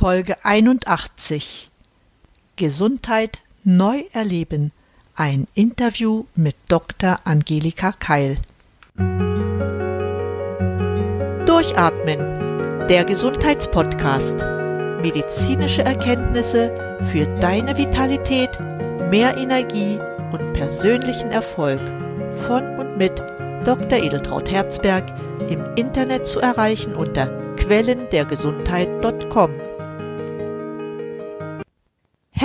Folge 81 Gesundheit neu erleben. Ein Interview mit Dr. Angelika Keil. Durchatmen. Der Gesundheitspodcast. Medizinische Erkenntnisse für deine Vitalität, mehr Energie und persönlichen Erfolg. Von und mit Dr. Edeltraut Herzberg im Internet zu erreichen unter quellendergesundheit.com.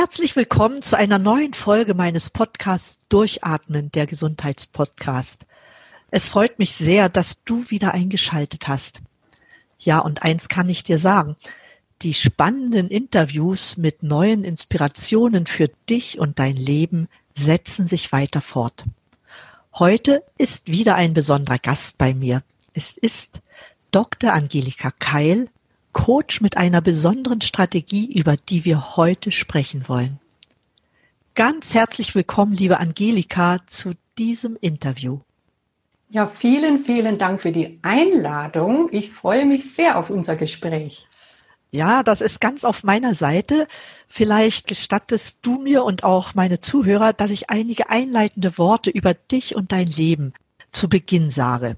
Herzlich willkommen zu einer neuen Folge meines Podcasts Durchatmen, der Gesundheitspodcast. Es freut mich sehr, dass du wieder eingeschaltet hast. Ja, und eins kann ich dir sagen. Die spannenden Interviews mit neuen Inspirationen für dich und dein Leben setzen sich weiter fort. Heute ist wieder ein besonderer Gast bei mir. Es ist Dr. Angelika Keil, Coach mit einer besonderen Strategie, über die wir heute sprechen wollen. Ganz herzlich willkommen, liebe Angelika, zu diesem Interview. Ja, vielen, vielen Dank für die Einladung. Ich freue mich sehr auf unser Gespräch. Ja, das ist ganz auf meiner Seite. Vielleicht gestattest du mir und auch meine Zuhörer, dass ich einige einleitende Worte über dich und dein Leben zu Beginn sage,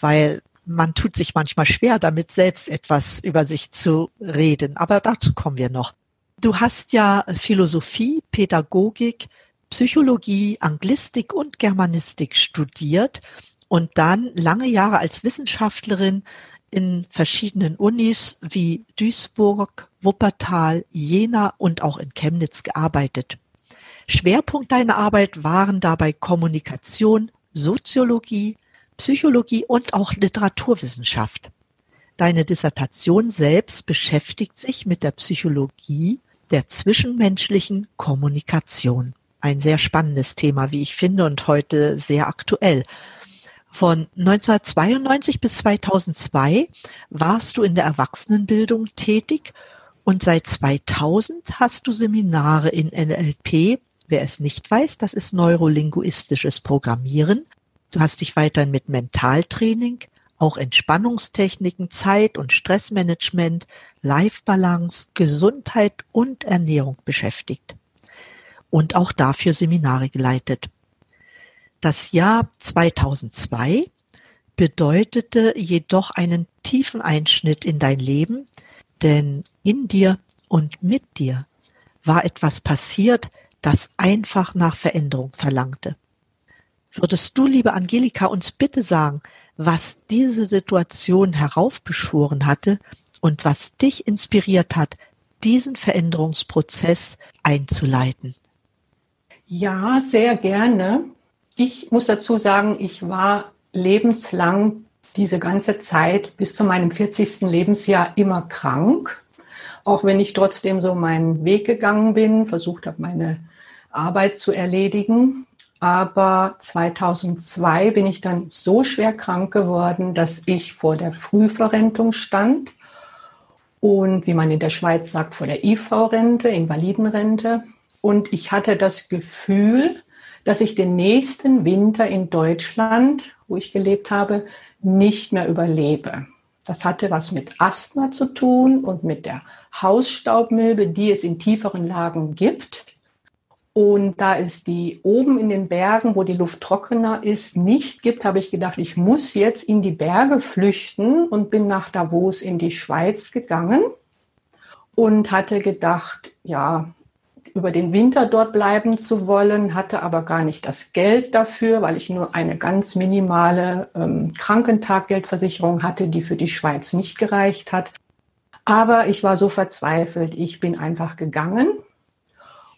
weil man tut sich manchmal schwer, damit selbst etwas über sich zu reden. Aber dazu kommen wir noch. Du hast ja Philosophie, Pädagogik, Psychologie, Anglistik und Germanistik studiert und dann lange Jahre als Wissenschaftlerin in verschiedenen Unis wie Duisburg, Wuppertal, Jena und auch in Chemnitz gearbeitet. Schwerpunkt deiner Arbeit waren dabei Kommunikation, Soziologie, Psychologie und auch Literaturwissenschaft. Deine Dissertation selbst beschäftigt sich mit der Psychologie der zwischenmenschlichen Kommunikation. Ein sehr spannendes Thema, wie ich finde, und heute sehr aktuell. Von 1992 bis 2002 warst du in der Erwachsenenbildung tätig und seit 2000 hast du Seminare in NLP. Wer es nicht weiß, das ist neurolinguistisches Programmieren Du hast dich weiterhin mit Mentaltraining, auch Entspannungstechniken, Zeit- und Stressmanagement, Life-Balance, Gesundheit und Ernährung beschäftigt und auch dafür Seminare geleitet. Das Jahr 2002 bedeutete jedoch einen tiefen Einschnitt in dein Leben, denn in dir und mit dir war etwas passiert, das einfach nach Veränderung verlangte. Würdest du, liebe Angelika, uns bitte sagen, was diese Situation heraufbeschworen hatte und was dich inspiriert hat, diesen Veränderungsprozess einzuleiten? Ja, sehr gerne. Ich muss dazu sagen, ich war lebenslang diese ganze Zeit bis zu meinem 40. Lebensjahr immer krank. Auch wenn ich trotzdem so meinen Weg gegangen bin, versucht habe, meine Arbeit zu erledigen. Aber 2002 bin ich dann so schwer krank geworden, dass ich vor der Frühverrentung stand und wie man in der Schweiz sagt, vor der IV-Rente, Invalidenrente. Und ich hatte das Gefühl, dass ich den nächsten Winter in Deutschland, wo ich gelebt habe, nicht mehr überlebe. Das hatte was mit Asthma zu tun und mit der Hausstaubmilbe, die es in tieferen Lagen gibt. Und da es die oben in den Bergen, wo die Luft trockener ist, nicht gibt, habe ich gedacht, ich muss jetzt in die Berge flüchten und bin nach Davos in die Schweiz gegangen und hatte gedacht, ja, über den Winter dort bleiben zu wollen, hatte aber gar nicht das Geld dafür, weil ich nur eine ganz minimale ähm, Krankentaggeldversicherung hatte, die für die Schweiz nicht gereicht hat. Aber ich war so verzweifelt, ich bin einfach gegangen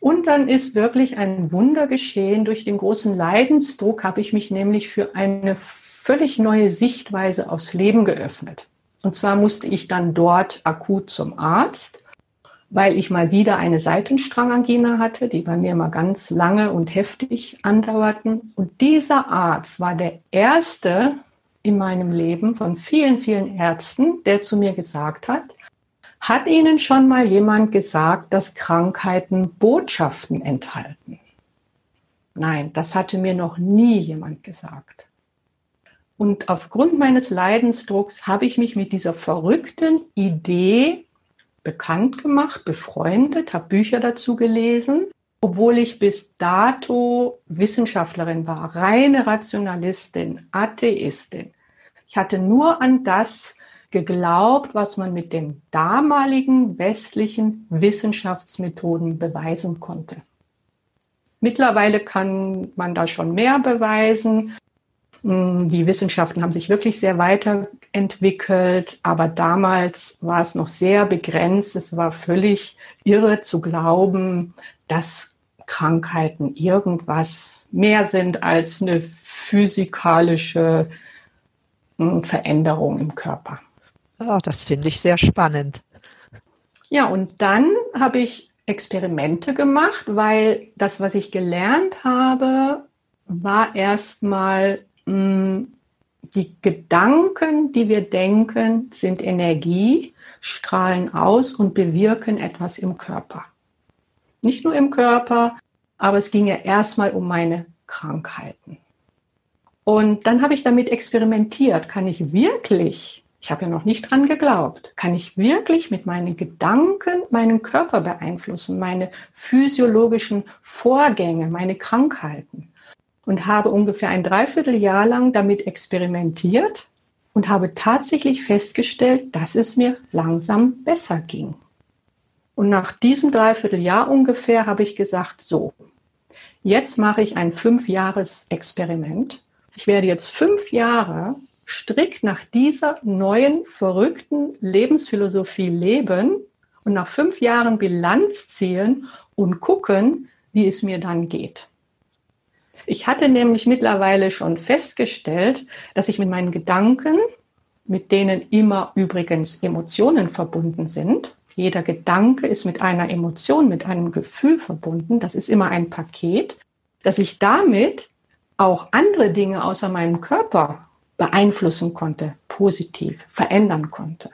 und dann ist wirklich ein Wunder geschehen. Durch den großen Leidensdruck habe ich mich nämlich für eine völlig neue Sichtweise aufs Leben geöffnet. Und zwar musste ich dann dort akut zum Arzt, weil ich mal wieder eine Seitenstrangangina hatte, die bei mir mal ganz lange und heftig andauerten. Und dieser Arzt war der erste in meinem Leben von vielen, vielen Ärzten, der zu mir gesagt hat, hat Ihnen schon mal jemand gesagt, dass Krankheiten Botschaften enthalten? Nein, das hatte mir noch nie jemand gesagt. Und aufgrund meines Leidensdrucks habe ich mich mit dieser verrückten Idee bekannt gemacht, befreundet, habe Bücher dazu gelesen, obwohl ich bis dato Wissenschaftlerin war, reine Rationalistin, Atheistin. Ich hatte nur an das geglaubt, was man mit den damaligen westlichen Wissenschaftsmethoden beweisen konnte. Mittlerweile kann man da schon mehr beweisen. Hm, die Wissenschaften haben sich wirklich sehr weiterentwickelt, aber damals war es noch sehr begrenzt. Es war völlig irre zu glauben, dass Krankheiten irgendwas mehr sind als eine physikalische hm, Veränderung im Körper. Oh, das finde ich sehr spannend. Ja, und dann habe ich Experimente gemacht, weil das, was ich gelernt habe, war erstmal hm, die Gedanken, die wir denken, sind Energie, strahlen aus und bewirken etwas im Körper. Nicht nur im Körper, aber es ging ja erstmal um meine Krankheiten. Und dann habe ich damit experimentiert. Kann ich wirklich ich habe ja noch nicht dran geglaubt. Kann ich wirklich mit meinen Gedanken meinen Körper beeinflussen, meine physiologischen Vorgänge, meine Krankheiten? Und habe ungefähr ein Dreivierteljahr lang damit experimentiert und habe tatsächlich festgestellt, dass es mir langsam besser ging. Und nach diesem Dreivierteljahr ungefähr habe ich gesagt, so, jetzt mache ich ein Fünfjahres-Experiment. Ich werde jetzt fünf Jahre strikt nach dieser neuen, verrückten Lebensphilosophie leben und nach fünf Jahren Bilanz ziehen und gucken, wie es mir dann geht. Ich hatte nämlich mittlerweile schon festgestellt, dass ich mit meinen Gedanken, mit denen immer übrigens Emotionen verbunden sind, jeder Gedanke ist mit einer Emotion, mit einem Gefühl verbunden, das ist immer ein Paket, dass ich damit auch andere Dinge außer meinem Körper beeinflussen konnte, positiv verändern konnte.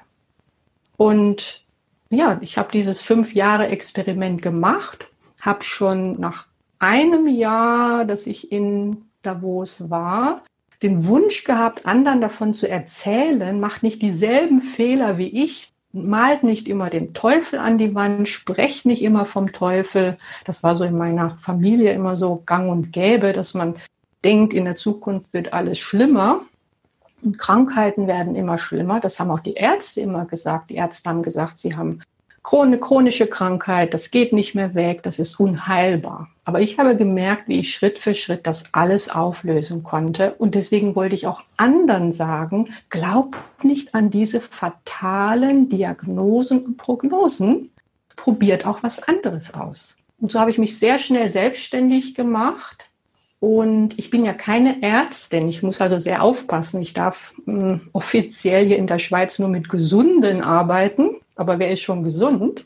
Und ja, ich habe dieses fünf Jahre Experiment gemacht, habe schon nach einem Jahr, dass ich in Davos war, den Wunsch gehabt, anderen davon zu erzählen, macht nicht dieselben Fehler wie ich, malt nicht immer den Teufel an die Wand, sprecht nicht immer vom Teufel. Das war so in meiner Familie immer so gang und gäbe, dass man denkt, in der Zukunft wird alles schlimmer. Und Krankheiten werden immer schlimmer. Das haben auch die Ärzte immer gesagt. Die Ärzte haben gesagt, sie haben eine chronische Krankheit, das geht nicht mehr weg, das ist unheilbar. Aber ich habe gemerkt, wie ich Schritt für Schritt das alles auflösen konnte. Und deswegen wollte ich auch anderen sagen, glaubt nicht an diese fatalen Diagnosen und Prognosen, probiert auch was anderes aus. Und so habe ich mich sehr schnell selbstständig gemacht und ich bin ja keine Ärztin. Ich muss also sehr aufpassen. Ich darf mh, hm, offiziell hier in der Schweiz nur mit Gesunden arbeiten. Aber wer ist schon gesund?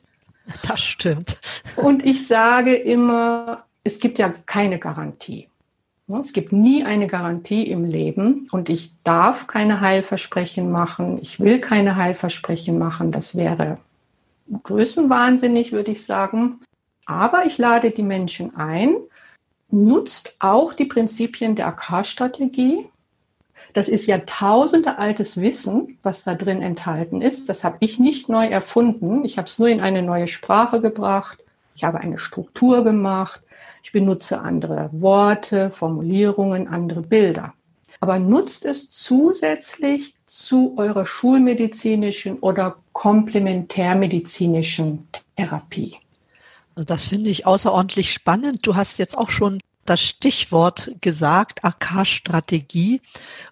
Das stimmt. Und ich sage immer, es gibt ja keine Garantie. Es gibt nie eine Garantie im Leben und ich darf keine Heilversprechen machen. Ich will keine Heilversprechen machen. Das wäre größenwahnsinnig, würde ich sagen. Aber ich lade die Menschen ein, nutzt auch die Prinzipien der AK-Strategie. Das ist Jahrtausende altes Wissen, was da drin enthalten ist. Das habe ich nicht neu erfunden. Ich habe es nur in eine neue Sprache gebracht. Ich habe eine Struktur gemacht. Ich benutze andere Worte, Formulierungen, andere Bilder. Aber nutzt es zusätzlich zu eurer schulmedizinischen oder komplementärmedizinischen Therapie. Das finde ich außerordentlich spannend. Du hast jetzt auch schon das Stichwort gesagt, AK-Strategie.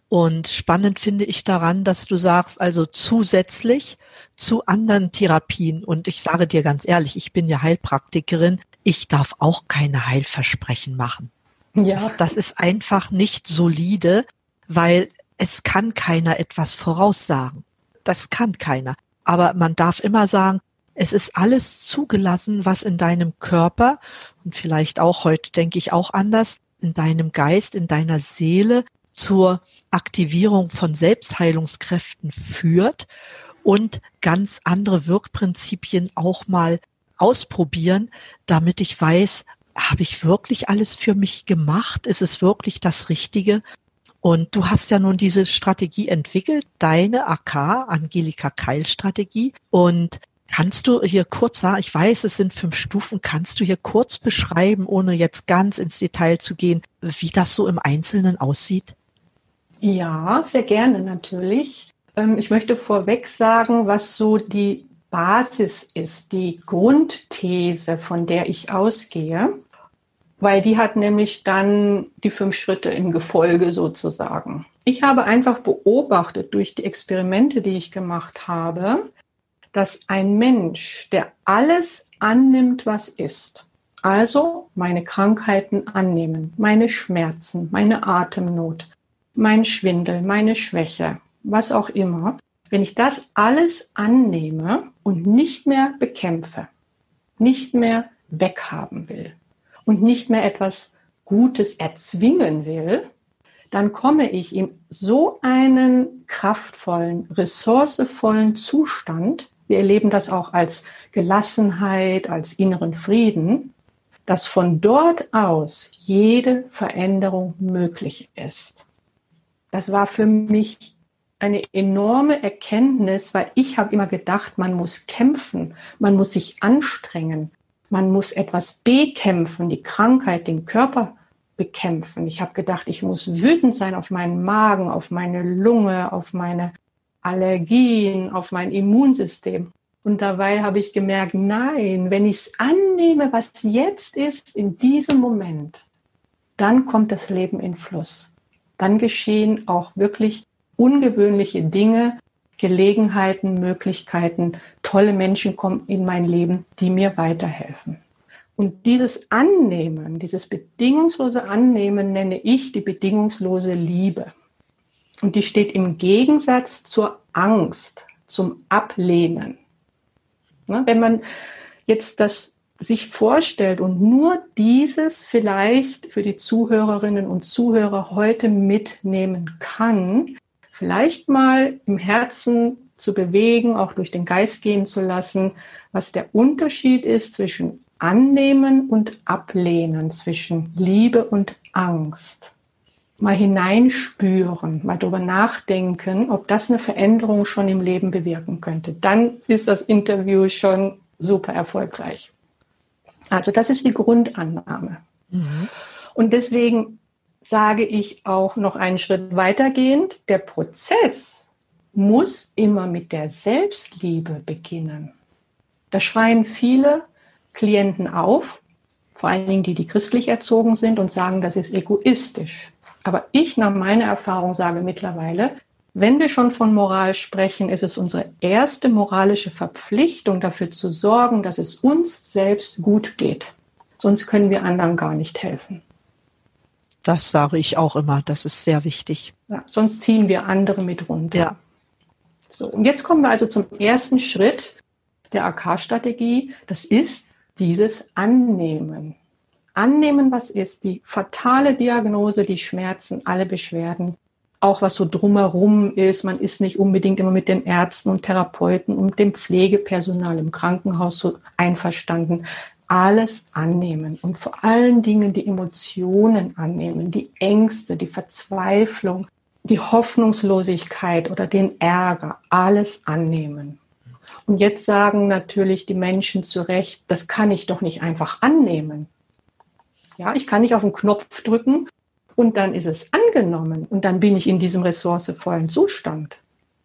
Und spannend finde ich daran, dass du sagst, also zusätzlich zu anderen Therapien. Und ich sage dir ganz ehrlich, ich bin ja Heilpraktikerin. Ich darf auch keine Heilversprechen machen. Ja. Das, das ist einfach nicht solide, weil es kann keiner etwas voraussagen. Das kann keiner. Aber man darf immer sagen, es ist alles zugelassen, was in deinem Körper und vielleicht auch heute denke ich auch anders, in deinem Geist, in deiner Seele zur Aktivierung von Selbstheilungskräften führt und ganz andere Wirkprinzipien auch mal ausprobieren, damit ich weiß, habe ich wirklich alles für mich gemacht? Ist es wirklich das Richtige? Und du hast ja nun diese Strategie entwickelt, deine AK, Angelika Keil Strategie. Und Kannst du hier kurz ich weiß, es sind fünf Stufen, kannst du hier kurz beschreiben, ohne jetzt ganz ins Detail zu gehen, wie das so im Einzelnen aussieht? Ja, sehr gerne natürlich. Ähm, ich möchte vorweg sagen, was so die Basis ist, die Grundthese, von der ich ausgehe, weil die hat nämlich dann die fünf Schritte im Gefolge sozusagen. Ich habe einfach beobachtet durch die Experimente, die ich gemacht habe, dass ein Mensch, der alles annimmt, was ist, also meine Krankheiten annehmen, meine Schmerzen, meine Atemnot, mein Schwindel, meine Schwäche, was auch immer, wenn ich das alles annehme und nicht mehr bekämpfe, nicht mehr weghaben will und nicht mehr etwas Gutes erzwingen will, dann komme ich in so einen kraftvollen, ressourcevollen Zustand, wir erleben das auch als Gelassenheit, als inneren Frieden, dass von dort aus jede Veränderung möglich ist. Das war für mich eine enorme Erkenntnis, weil ich habe immer gedacht, man muss kämpfen, man muss sich anstrengen, man muss etwas bekämpfen, die Krankheit, den Körper bekämpfen. Ich habe gedacht, ich muss wütend sein auf meinen Magen, auf meine Lunge, auf meine Allergien, auf mein Immunsystem. Und dabei habe ich gemerkt, nein, wenn ich es annehme, was jetzt ist, in diesem Moment, dann kommt das Leben in Fluss. Dann geschehen auch wirklich ungewöhnliche Dinge, Gelegenheiten, Möglichkeiten, tolle Menschen kommen in mein Leben, die mir weiterhelfen. Und dieses Annehmen, dieses bedingungslose Annehmen nenne ich die bedingungslose Liebe. Und die steht im Gegensatz zur Angst, zum Ablehnen. Wenn man jetzt das sich vorstellt und nur dieses vielleicht für die Zuhörerinnen und Zuhörer heute mitnehmen kann, vielleicht mal im Herzen zu bewegen, auch durch den Geist gehen zu lassen, was der Unterschied ist zwischen Annehmen und Ablehnen, zwischen Liebe und Angst. Mal hineinspüren, mal darüber nachdenken, ob das eine Veränderung schon im Leben bewirken könnte. Dann ist das Interview schon super erfolgreich. Also das ist die Grundannahme. Mhm. Und deswegen sage ich auch noch einen Schritt weitergehend, der Prozess muss immer mit der Selbstliebe beginnen. Da schreien viele Klienten auf, vor allen Dingen die, die christlich erzogen sind und sagen, das ist egoistisch. Aber ich nach meiner Erfahrung sage mittlerweile, wenn wir schon von Moral sprechen, ist es unsere erste moralische Verpflichtung, dafür zu sorgen, dass es uns selbst gut geht. Sonst können wir anderen gar nicht helfen. Das sage ich auch immer. Das ist sehr wichtig. Ja, sonst ziehen wir andere mit runter. Ja. So, und jetzt kommen wir also zum ersten Schritt der AK-Strategie. Das ist dieses Annehmen. Annehmen, was ist, die fatale Diagnose, die Schmerzen, alle Beschwerden, auch was so drumherum ist. Man ist nicht unbedingt immer mit den Ärzten und Therapeuten und dem Pflegepersonal im Krankenhaus so einverstanden alles annehmen und vor allen Dingen die Emotionen annehmen, die Ängste, die Verzweiflung, die Hoffnungslosigkeit oder den Ärger, alles annehmen. Und jetzt sagen natürlich die Menschen zu Recht, das kann ich doch nicht einfach annehmen. Ja, ich kann nicht auf den Knopf drücken und dann ist es angenommen und dann bin ich in diesem ressourcevollen Zustand.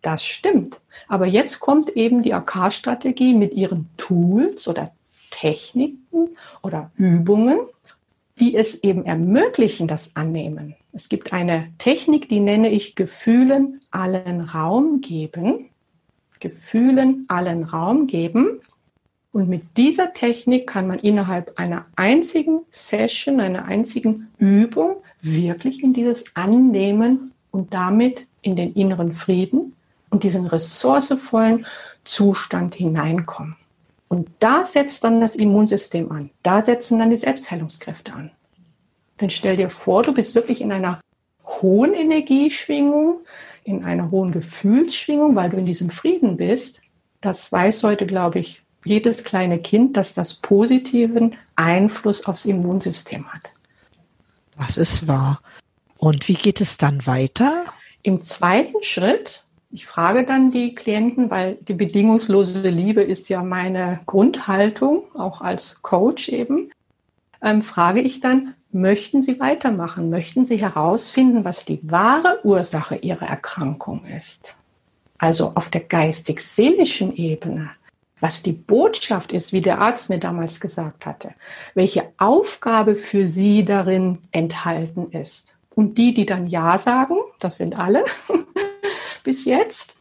Das stimmt. Aber jetzt kommt eben die AK-Strategie mit ihren Tools oder Techniken oder Übungen, die es eben ermöglichen, das Annehmen. Es gibt eine Technik, die nenne ich Gefühlen allen Raum geben. Gefühlen allen Raum geben. Und mit dieser Technik kann man innerhalb einer einzigen Session, einer einzigen Übung wirklich in dieses Annehmen und damit in den inneren Frieden und diesen ressourcevollen Zustand hineinkommen. Und da setzt dann das Immunsystem an. Da setzen dann die Selbstheilungskräfte an. Dann stell dir vor, du bist wirklich in einer hohen Energieschwingung, in einer hohen Gefühlsschwingung, weil du in diesem Frieden bist. Das weiß heute, glaube ich, jedes kleine Kind, dass das positiven Einfluss aufs Immunsystem hat. Das ist wahr. Und wie geht es dann weiter? Im zweiten Schritt Ich frage dann die Klienten, weil die bedingungslose Liebe ist ja meine Grundhaltung, auch als Coach eben, ähm, frage ich dann, möchten Sie weitermachen? Möchten Sie herausfinden, was die wahre Ursache Ihrer Erkrankung ist? Also auf der geistig-seelischen Ebene, was die Botschaft ist, wie der Arzt mir damals gesagt hatte, welche Aufgabe für Sie darin enthalten ist. Und die, die dann Ja sagen, das sind alle, bis jetzt.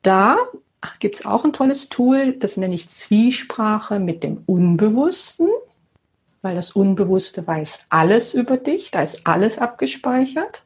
Da gibt es auch ein tolles Tool, das nenne ich Zwiesprache mit dem Unbewussten, weil das Unbewusste weiß alles über dich, da ist alles abgespeichert.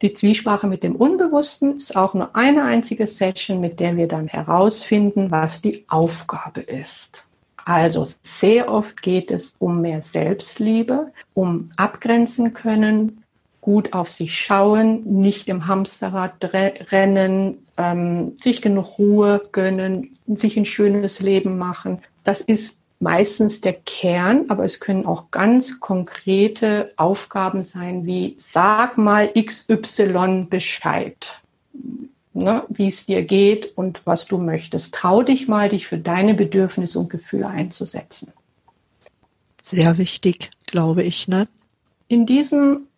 Die Zwiesprache mit dem Unbewussten ist auch nur eine einzige Session, mit der wir dann herausfinden, was die Aufgabe ist. Also sehr oft geht es um mehr Selbstliebe, um abgrenzen können, gut auf sich schauen, nicht im Hamsterrad rennen, ähm, sich genug Ruhe gönnen, sich ein schönes Leben machen. Das ist meistens der Kern, aber es können auch ganz konkrete Aufgaben sein, wie sag mal XY Bescheid, ne, wie es dir geht und was du möchtest. Trau dich mal, dich für deine Bedürfnisse und Gefühle einzusetzen. Sehr wichtig, glaube ich. Ne? In diesem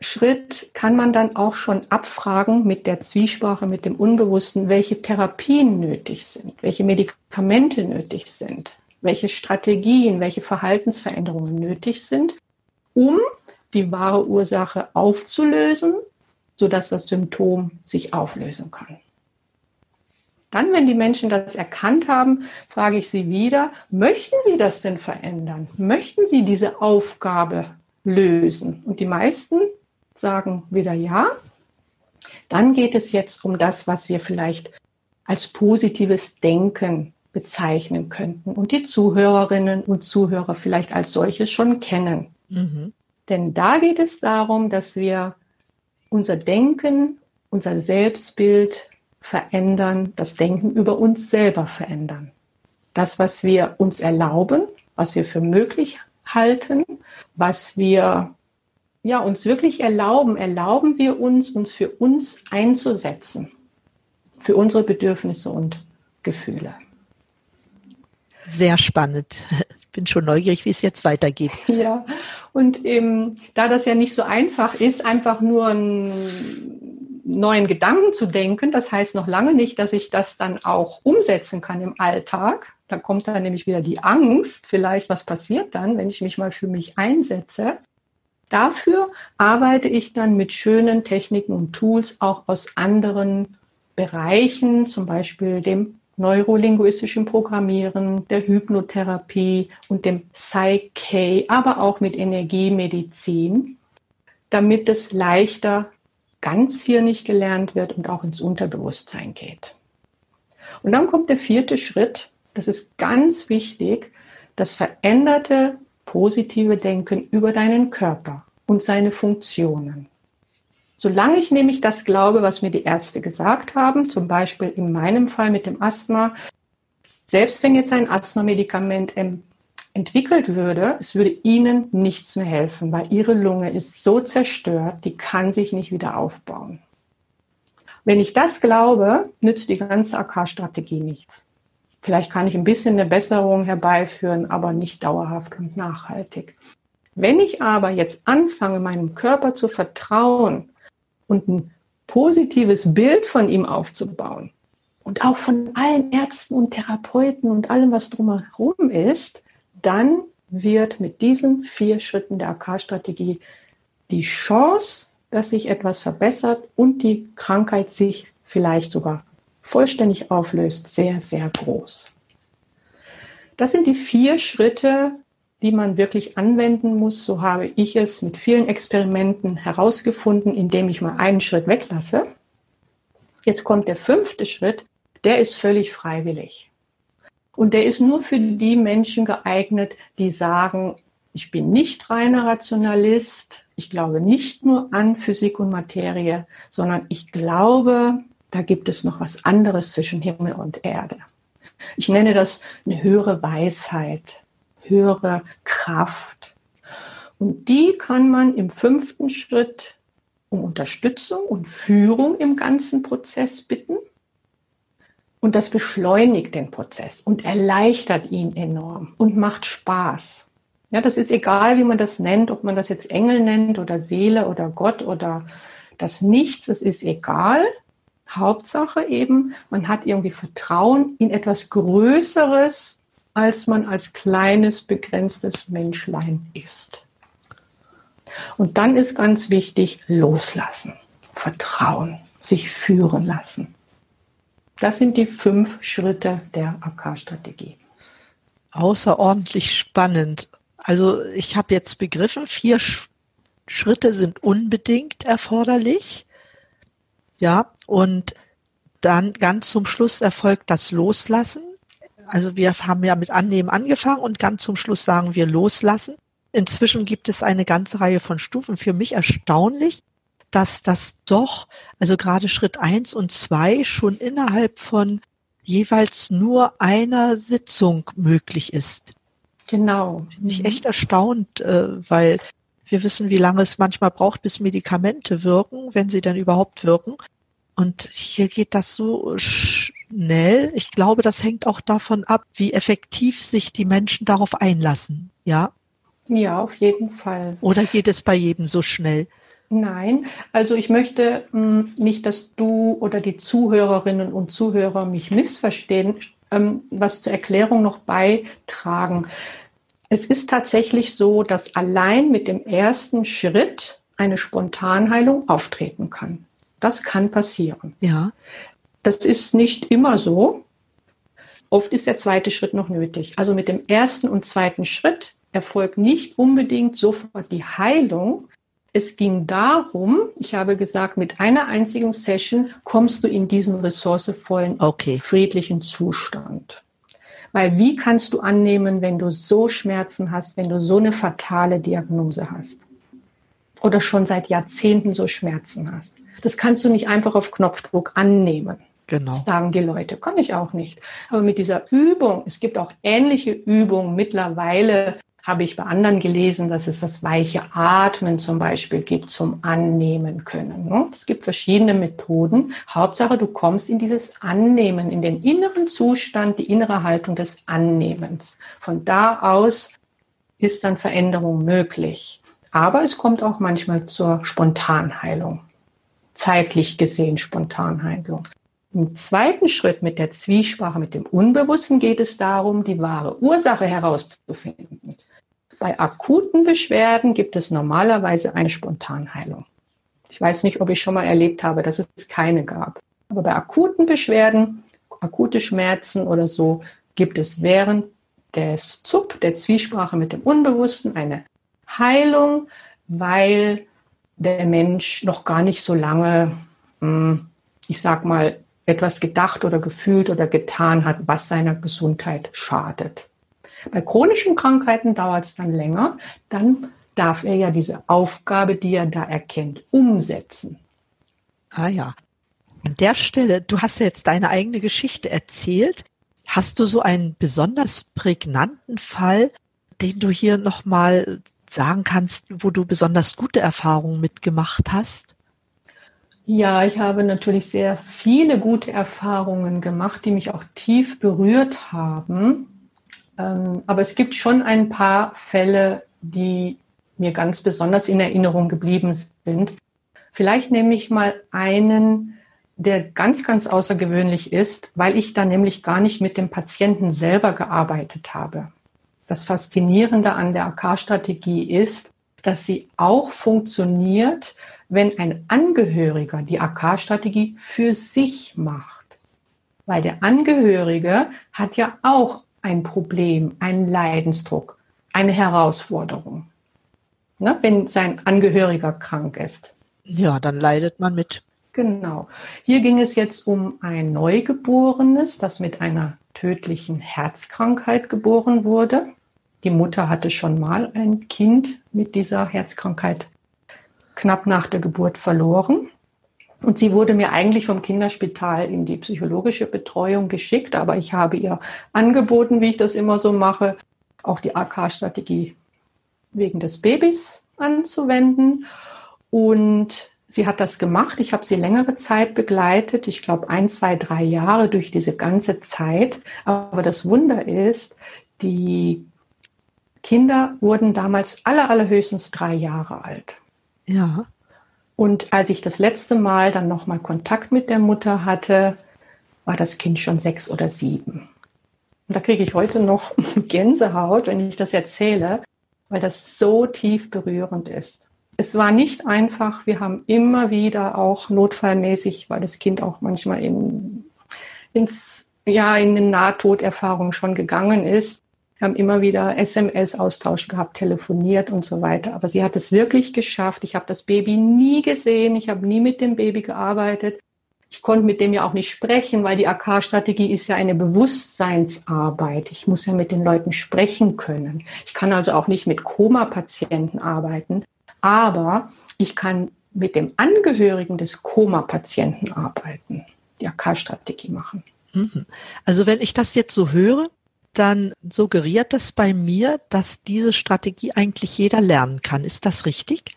Schritt kann man dann auch schon abfragen mit der Zwiesprache, mit dem Unbewussten, welche Therapien nötig sind, welche Medikamente nötig sind, welche Strategien, welche Verhaltensveränderungen nötig sind, um die wahre Ursache aufzulösen, sodass das Symptom sich auflösen kann. Dann, wenn die Menschen das erkannt haben, frage ich sie wieder, möchten Sie das denn verändern? Möchten Sie diese Aufgabe lösen? Und die meisten sagen wieder ja. Dann geht es jetzt um das, was wir vielleicht als positives Denken bezeichnen könnten und die Zuhörerinnen und Zuhörer vielleicht als solches schon kennen. Mhm. Denn da geht es darum, dass wir unser Denken, unser Selbstbild verändern, das Denken über uns selber verändern. Das, was wir uns erlauben, was wir für möglich halten, was wir ja, uns wirklich erlauben, erlauben wir uns, uns für uns einzusetzen, für unsere Bedürfnisse und Gefühle. Sehr spannend. Ich bin schon neugierig, wie es jetzt weitergeht. Ja, und eben, da das ja nicht so einfach ist, einfach nur einen neuen Gedanken zu denken, das heißt noch lange nicht, dass ich das dann auch umsetzen kann im Alltag. Da kommt dann nämlich wieder die Angst, vielleicht was passiert dann, wenn ich mich mal für mich einsetze. Dafür arbeite ich dann mit schönen Techniken und Tools auch aus anderen Bereichen, zum Beispiel dem neurolinguistischen Programmieren, der Hypnotherapie und dem Psyche, aber auch mit Energiemedizin, damit es leichter ganz hier nicht gelernt wird und auch ins Unterbewusstsein geht. Und dann kommt der vierte Schritt, das ist ganz wichtig, das veränderte positive Denken über deinen Körper und seine Funktionen. Solange ich nämlich das glaube, was mir die Ärzte gesagt haben, zum Beispiel in meinem Fall mit dem Asthma, selbst wenn jetzt ein Asthma-Medikament entwickelt würde, es würde ihnen nichts mehr helfen, weil ihre Lunge ist so zerstört, die kann sich nicht wieder aufbauen. Wenn ich das glaube, nützt die ganze AK-Strategie nichts. Vielleicht kann ich ein bisschen eine Besserung herbeiführen, aber nicht dauerhaft und nachhaltig. Wenn ich aber jetzt anfange, meinem Körper zu vertrauen und ein positives Bild von ihm aufzubauen und auch von allen Ärzten und Therapeuten und allem, was drumherum ist, dann wird mit diesen vier Schritten der AK-Strategie die Chance, dass sich etwas verbessert und die Krankheit sich vielleicht sogar vollständig auflöst, sehr, sehr groß. Das sind die vier Schritte, die man wirklich anwenden muss. So habe ich es mit vielen Experimenten herausgefunden, indem ich mal einen Schritt weglasse. Jetzt kommt der fünfte Schritt, der ist völlig freiwillig. Und der ist nur für die Menschen geeignet, die sagen, ich bin nicht reiner Rationalist, ich glaube nicht nur an Physik und Materie, sondern ich glaube da gibt es noch was anderes zwischen Himmel und Erde. Ich nenne das eine höhere Weisheit, höhere Kraft. Und die kann man im fünften Schritt um Unterstützung und Führung im ganzen Prozess bitten. Und das beschleunigt den Prozess und erleichtert ihn enorm und macht Spaß. Ja, das ist egal, wie man das nennt, ob man das jetzt Engel nennt oder Seele oder Gott oder das Nichts, es ist egal. Hauptsache eben, man hat irgendwie Vertrauen in etwas Größeres, als man als kleines, begrenztes Menschlein ist. Und dann ist ganz wichtig, loslassen, Vertrauen, sich führen lassen. Das sind die fünf Schritte der AK-Strategie. Außerordentlich spannend. Also ich habe jetzt begriffen, vier Schritte sind unbedingt erforderlich. Ja, und dann ganz zum Schluss erfolgt das Loslassen. Also wir haben ja mit Annehmen angefangen und ganz zum Schluss sagen wir Loslassen. Inzwischen gibt es eine ganze Reihe von Stufen. Für mich erstaunlich, dass das doch, also gerade Schritt eins und zwei schon innerhalb von jeweils nur einer Sitzung möglich ist. Genau. Bin ich echt erstaunt, äh, weil wir wissen, wie lange es manchmal braucht, bis Medikamente wirken, wenn sie dann überhaupt wirken. Und hier geht das so schnell. Ich glaube, das hängt auch davon ab, wie effektiv sich die Menschen darauf einlassen. Ja? Ja, auf jeden Fall. Oder geht es bei jedem so schnell? Nein, also ich möchte mh, hm, nicht, dass du oder die Zuhörerinnen und Zuhörer mich missverstehen, ähm, was zur Erklärung noch beitragen. Es ist tatsächlich so, dass allein mit dem ersten Schritt eine Spontanheilung auftreten kann. Das kann passieren. Ja. Das ist nicht immer so. Oft ist der zweite Schritt noch nötig. Also mit dem ersten und zweiten Schritt erfolgt nicht unbedingt sofort die Heilung, es ging darum, ich habe gesagt, mit einer einzigen Session kommst du in diesen ressourcevollen, okay. friedlichen Zustand. Weil wie kannst du annehmen, wenn du so Schmerzen hast, wenn du so eine fatale Diagnose hast? Oder schon seit Jahrzehnten so Schmerzen hast? Das kannst du nicht einfach auf Knopfdruck annehmen. Genau. Sagen die Leute. Kann ich auch nicht. Aber mit dieser Übung, es gibt auch ähnliche Übungen mittlerweile, habe ich bei anderen gelesen, dass es das weiche Atmen zum Beispiel gibt zum Annehmen können. Ne? Es gibt verschiedene Methoden. Hauptsache, du kommst in dieses Annehmen, in den inneren Zustand, die innere Haltung des Annehmens. Von da aus ist dann Veränderung möglich. Aber es kommt auch manchmal zur Spontanheilung. Zeitlich gesehen Spontanheilung. Im zweiten Schritt mit der Zwiesprache mit dem Unbewussten geht es darum, die wahre Ursache herauszufinden. Bei akuten Beschwerden gibt es normalerweise eine Spontanheilung. Ich weiß nicht, ob ich schon mal erlebt habe, dass es keine gab. Aber bei akuten Beschwerden, akute Schmerzen oder so, gibt es während des ZUP, der Zwiesprache mit dem Unbewussten, eine Heilung, weil der Mensch noch gar nicht so lange, hm, ich sag mal, etwas gedacht oder gefühlt oder getan hat, was seiner Gesundheit schadet. Bei chronischen Krankheiten dauert es dann länger. Dann darf er ja diese Aufgabe, die er da erkennt, umsetzen. Ah ja. An der Stelle, du hast ja jetzt deine eigene Geschichte erzählt. Hast du so einen besonders prägnanten Fall, den du hier nochmal sagen kannst, wo du besonders gute Erfahrungen mitgemacht hast? Ja, ich habe natürlich sehr viele gute Erfahrungen gemacht, die mich auch tief berührt haben. Ähm, aber es gibt schon ein paar Fälle, die mir ganz besonders in Erinnerung geblieben sind. Vielleicht nehme ich mal einen, der ganz, ganz außergewöhnlich ist, weil ich da nämlich gar nicht mit dem Patienten selber gearbeitet habe. Das Faszinierende an der AK-Strategie ist, dass sie auch funktioniert, wenn ein Angehöriger die AK-Strategie für sich macht. Weil der Angehörige hat ja auch ein Problem, einen Leidensdruck, eine Herausforderung. Ne, wenn sein Angehöriger krank ist. Ja, dann leidet man mit. Genau. Hier ging es jetzt um ein Neugeborenes, das mit einer tödlichen Herzkrankheit geboren wurde. Die Mutter hatte schon mal ein Kind mit dieser Herzkrankheit knapp nach der Geburt verloren. Und sie wurde mir eigentlich vom Kinderspital in die psychologische Betreuung geschickt, aber ich habe ihr angeboten, wie ich das immer so mache, auch die AK-Strategie wegen des Babys anzuwenden. Und sie hat das gemacht. Ich habe sie längere Zeit begleitet. Ich glaube, ein, zwei, drei Jahre durch diese ganze Zeit. Aber das Wunder ist, die Kinder wurden damals aller, allerhöchstens drei Jahre alt. Ja. Und als ich das letzte Mal dann nochmal Kontakt mit der Mutter hatte, war das Kind schon sechs oder sieben. Und da kriege ich heute noch Gänsehaut, wenn ich das erzähle, weil das so tief berührend ist. Es war nicht einfach. Wir haben immer wieder auch notfallmäßig, weil das Kind auch manchmal in, ins, ja, in eine Nahtoderfahrung schon gegangen ist. Wir haben immer wieder SMS-Austausch gehabt, telefoniert und so weiter. Aber sie hat es wirklich geschafft. Ich habe das Baby nie gesehen. Ich habe nie mit dem Baby gearbeitet. Ich konnte mit dem ja auch nicht sprechen, weil die AK-Strategie ist ja eine Bewusstseinsarbeit. Ich muss ja mit den Leuten sprechen können. Ich kann also auch nicht mit Koma-Patienten arbeiten, aber ich kann mit dem Angehörigen des Koma-Patienten arbeiten, die AK-Strategie machen. Mhm. Also wenn ich das jetzt so höre, dann suggeriert das bei mir, dass diese Strategie eigentlich jeder lernen kann. Ist das richtig?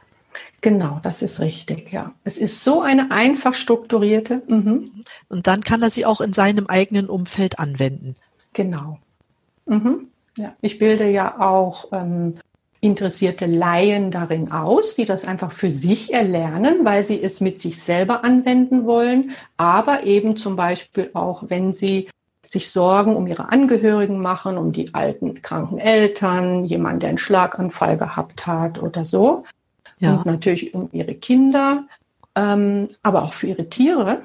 Genau, das ist richtig, ja. Es ist so eine einfach strukturierte. Mhm. Und dann kann er sie auch in seinem eigenen Umfeld anwenden. Genau. Mhm. Ja. Ich bilde ja auch ähm, interessierte Laien darin aus, die das einfach für sich erlernen, weil sie es mit sich selber anwenden wollen, aber eben zum Beispiel auch, wenn sie sich Sorgen um ihre Angehörigen machen, um die alten, kranken Eltern, jemand, der einen Schlaganfall gehabt hat oder so, ja. und natürlich um ihre Kinder, ähm, aber auch für ihre Tiere.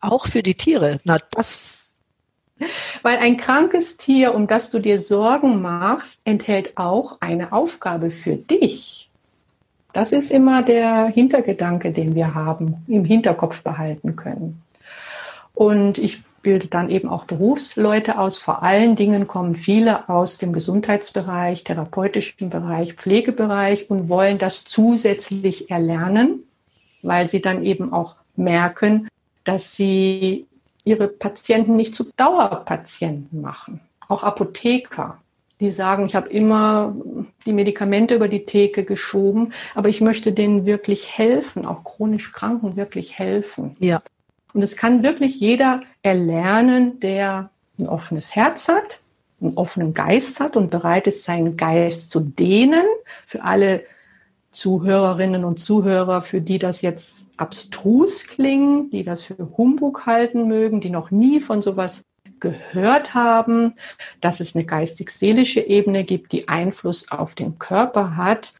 Auch für die Tiere. Na, das. Weil ein krankes Tier, um das du dir Sorgen machst, enthält auch eine Aufgabe für dich. Das ist immer der Hintergedanke, den wir haben, im Hinterkopf behalten können. Und ich bildet dann eben auch Berufsleute aus. Vor allen Dingen kommen viele aus dem Gesundheitsbereich, therapeutischen Bereich, Pflegebereich und wollen das zusätzlich erlernen, weil sie dann eben auch merken, dass sie ihre Patienten nicht zu Dauerpatienten machen. Auch Apotheker, die sagen, ich habe immer die Medikamente über die Theke geschoben, aber ich möchte denen wirklich helfen, auch chronisch Kranken wirklich helfen. Ja. Und es kann wirklich jeder erlernen, der ein offenes Herz hat, einen offenen Geist hat und bereit ist, seinen Geist zu dehnen. Für alle Zuhörerinnen und Zuhörer, für die das jetzt abstrus klingen, die das für Humbug halten mögen, die noch nie von sowas gehört haben, dass es eine geistig-seelische Ebene gibt, die Einfluss auf den Körper hat,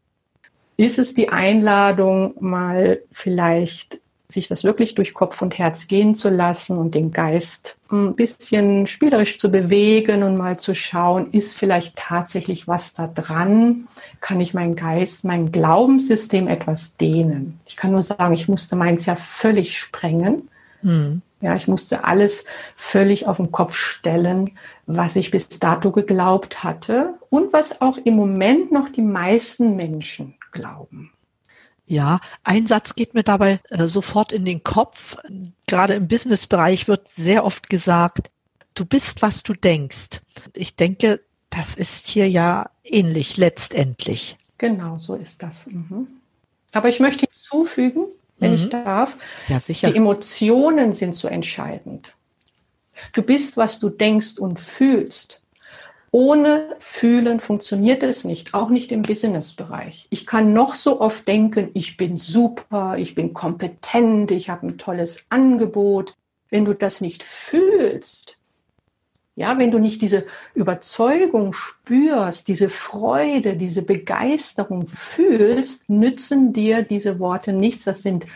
ist es die Einladung, mal vielleicht sich das wirklich durch Kopf und Herz gehen zu lassen und den Geist ein bisschen spielerisch zu bewegen und mal zu schauen, ist vielleicht tatsächlich was da dran? Kann ich meinen Geist, mein Glaubenssystem etwas dehnen? Ich kann nur sagen, ich musste meins ja völlig sprengen. Hm. Ja, ich musste alles völlig auf den Kopf stellen, was ich bis dato geglaubt hatte und was auch im Moment noch die meisten Menschen glauben. Ja, ein Satz geht mir dabei äh, sofort in den Kopf. Gerade im Businessbereich wird sehr oft gesagt, du bist, was du denkst. Ich denke, das ist hier ja ähnlich letztendlich. Genau, so ist das. Mhm. Aber ich möchte hinzufügen, wenn mhm. ich darf, ja, sicher. die Emotionen sind so entscheidend. Du bist, was du denkst und fühlst. Ohne Fühlen funktioniert es nicht, auch nicht im Businessbereich. Ich kann noch so oft denken, ich bin super, ich bin kompetent, ich habe ein tolles Angebot. Wenn du das nicht fühlst, ja, wenn du nicht diese Überzeugung spürst, diese Freude, diese Begeisterung fühlst, nützen dir diese Worte nichts. Das sind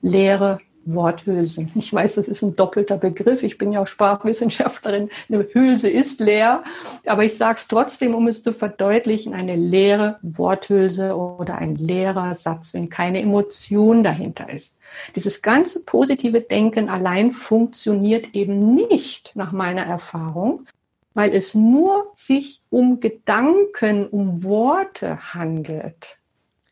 leere Worthülsen. Ich weiß, das ist ein doppelter Begriff. Ich bin ja auch Sprachwissenschaftlerin. Eine Hülse ist leer. Aber ich sage es trotzdem, um es zu verdeutlichen, eine leere Worthülse oder ein leerer Satz, wenn keine Emotion dahinter ist. Dieses ganze positive Denken allein funktioniert eben nicht nach meiner Erfahrung, weil es nur sich um Gedanken, um Worte handelt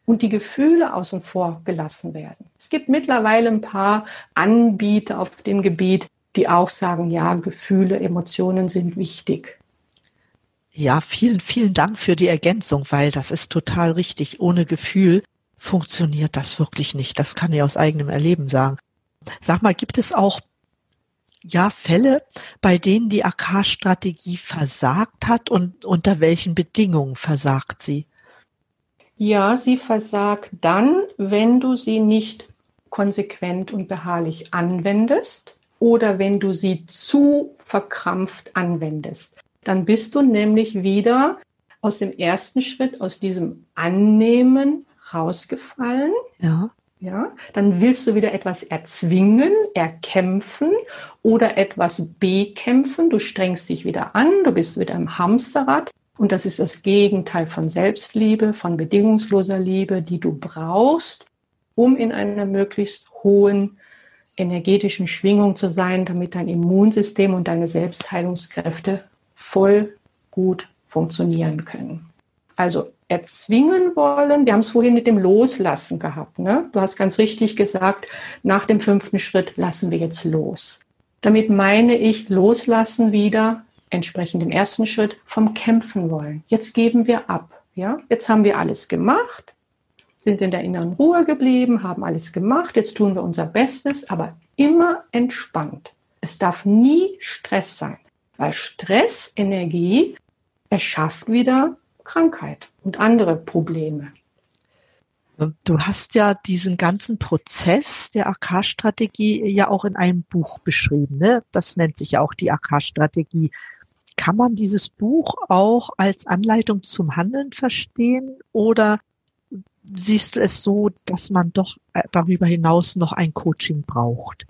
und die Gefühle außen vor gelassen werden. Es gibt mittlerweile ein paar Anbieter auf dem Gebiet, die auch sagen, ja, Gefühle, Emotionen sind wichtig. Ja, vielen, vielen Dank für die Ergänzung, weil das ist total richtig. Ohne Gefühl funktioniert das wirklich nicht. Das kann ich aus eigenem Erleben sagen. Sag mal, gibt es auch ja Fälle, bei denen die AK-Strategie versagt hat und unter welchen Bedingungen versagt sie? Ja, sie versagt dann, wenn du sie nicht konsequent und beharrlich anwendest oder wenn du sie zu verkrampft anwendest. Dann bist du nämlich wieder aus dem ersten Schritt, aus diesem Annehmen rausgefallen. Ja. Ja, dann willst du wieder etwas erzwingen, erkämpfen oder etwas bekämpfen. Du strengst dich wieder an, du bist wieder im Hamsterrad. Und das ist das Gegenteil von Selbstliebe, von bedingungsloser Liebe, die du brauchst, um in einer möglichst hohen energetischen Schwingung zu sein, damit dein Immunsystem und deine Selbstheilungskräfte voll gut funktionieren können. Also erzwingen wollen. Wir haben es vorhin mit dem Loslassen gehabt. Ne? Du hast ganz richtig gesagt, nach dem fünften Schritt lassen wir jetzt los. Damit meine ich loslassen wieder, entsprechend dem ersten Schritt, vom Kämpfen wollen. Jetzt geben wir ab. Ja? Jetzt haben wir alles gemacht, sind in der inneren Ruhe geblieben, haben alles gemacht. Jetzt tun wir unser Bestes, aber immer entspannt. Es darf nie Stress sein, weil Stressenergie erschafft wieder Krankheit und andere Probleme. Du hast ja diesen ganzen Prozess der AK-Strategie ja auch in einem Buch beschrieben. Ne? Das nennt sich ja auch die AK-Strategie. Kann man dieses Buch auch als Anleitung zum Handeln verstehen oder siehst du es so, dass man doch äh, darüber hinaus noch ein Coaching braucht?